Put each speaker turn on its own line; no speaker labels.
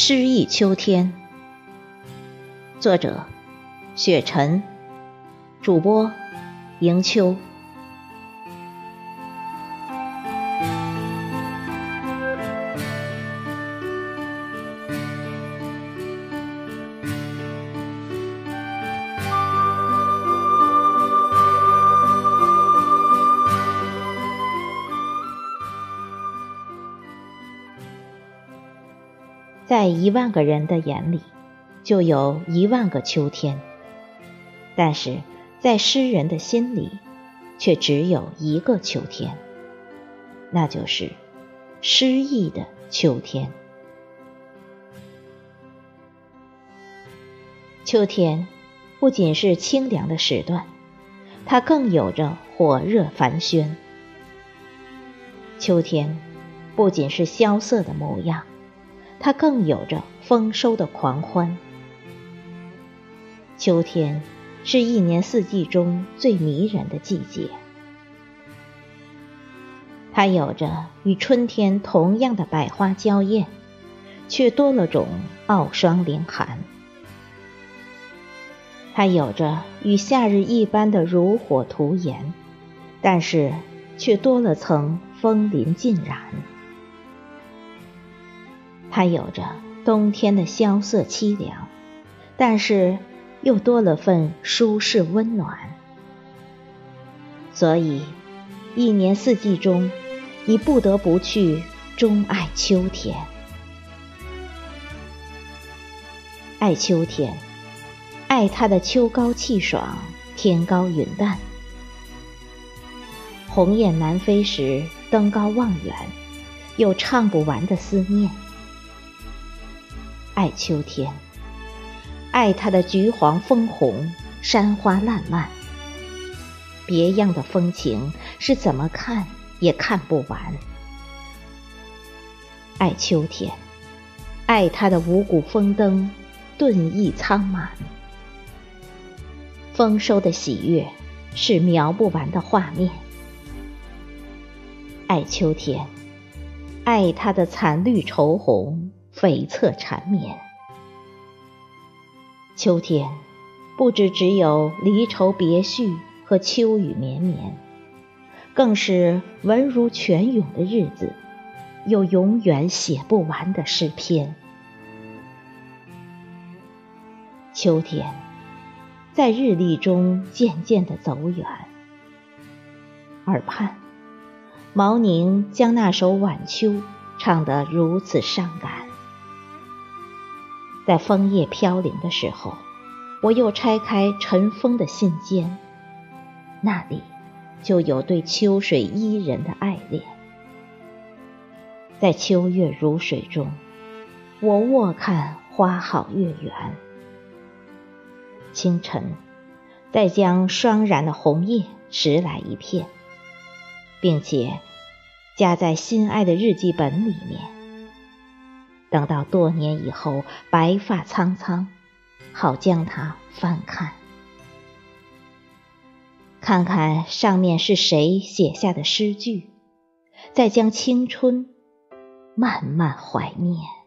诗意秋天，作者：雪晨，主播：迎秋。在一万个人的眼里，就有一万个秋天；但是在诗人的心里，却只有一个秋天，那就是诗意的秋天。秋天不仅是清凉的时段，它更有着火热繁喧。秋天不仅是萧瑟的模样。它更有着丰收的狂欢。秋天是一年四季中最迷人的季节，它有着与春天同样的百花娇艳，却多了种傲霜凌寒；它有着与夏日一般的如火涂颜，但是却多了层风林尽染。它有着冬天的萧瑟凄凉，但是又多了份舒适温暖。所以，一年四季中，你不得不去钟爱秋天。爱秋天，爱它的秋高气爽，天高云淡。鸿雁南飞时，登高望远，有唱不完的思念。爱秋天，爱它的橘黄枫红，山花烂漫。别样的风情是怎么看也看不完。爱秋天，爱它的五谷丰登，顿意苍满。丰收的喜悦是描不完的画面。爱秋天，爱它的惨绿愁红。悱恻缠绵，秋天不止只有离愁别绪和秋雨绵绵，更是文如泉涌的日子，有永远写不完的诗篇。秋天在日历中渐渐的走远，耳畔，毛宁将那首晚秋唱得如此伤感。在枫叶飘零的时候，我又拆开尘封的信笺，那里就有对秋水伊人的爱恋。在秋月如水中，我卧看花好月圆。清晨，再将霜染的红叶拾来一片，并且夹在心爱的日记本里面。等到多年以后，白发苍苍，好将它翻看，看看上面是谁写下的诗句，再将青春慢慢怀念。